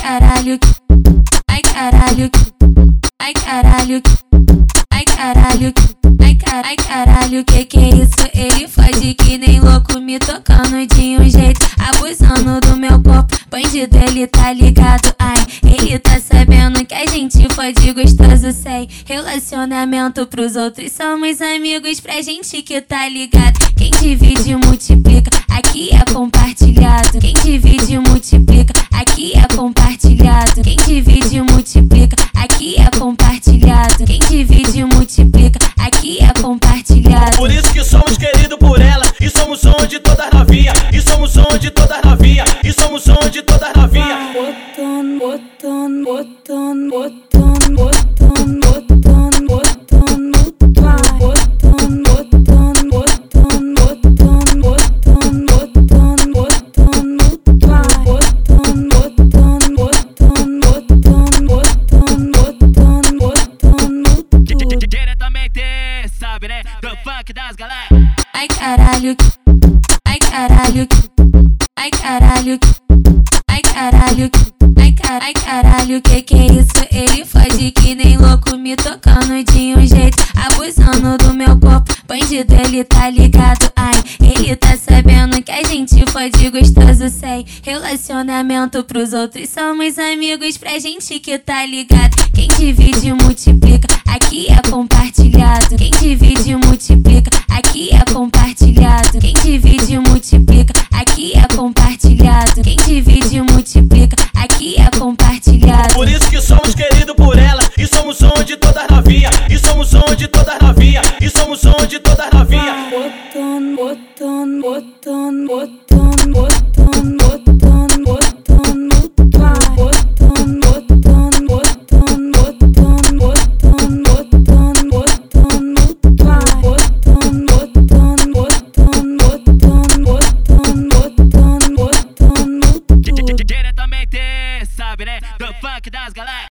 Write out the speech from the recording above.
caralho, ai caralho, ai caralho, ai caralho, ai caralho, ai caralho, que que é isso? Ele foge que nem louco, me tocando de um jeito, abusando do meu corpo. Bandido, ele tá ligado, ai, ele tá sabendo que a gente fode gostoso sem relacionamento pros outros. Somos amigos pra gente que tá ligado. Quem divide multiplica, som de todas novinha. E somos som de todas novinha. E somos som de todas novinha. Diretamente, sabe né? Do funk das galera. Ai caralho, caralho, ai caralho, ai caralho, ai caralho, ai caralho, que que é isso? Ele foge que nem louco, me tocando de um jeito, abusando do meu corpo. Bandido, ele tá ligado, ai, ele tá sabendo que a gente fode gostoso sem relacionamento pros outros. Somos amigos pra gente que tá ligado. Quem divide multiplica, Quem divide multiplica, aqui é compartilhado. Por isso que somos queridos por ela e somos som de todas novinha. E somos som de todas novinha. E somos som de todas novinha. Botando, botando, botando, botando.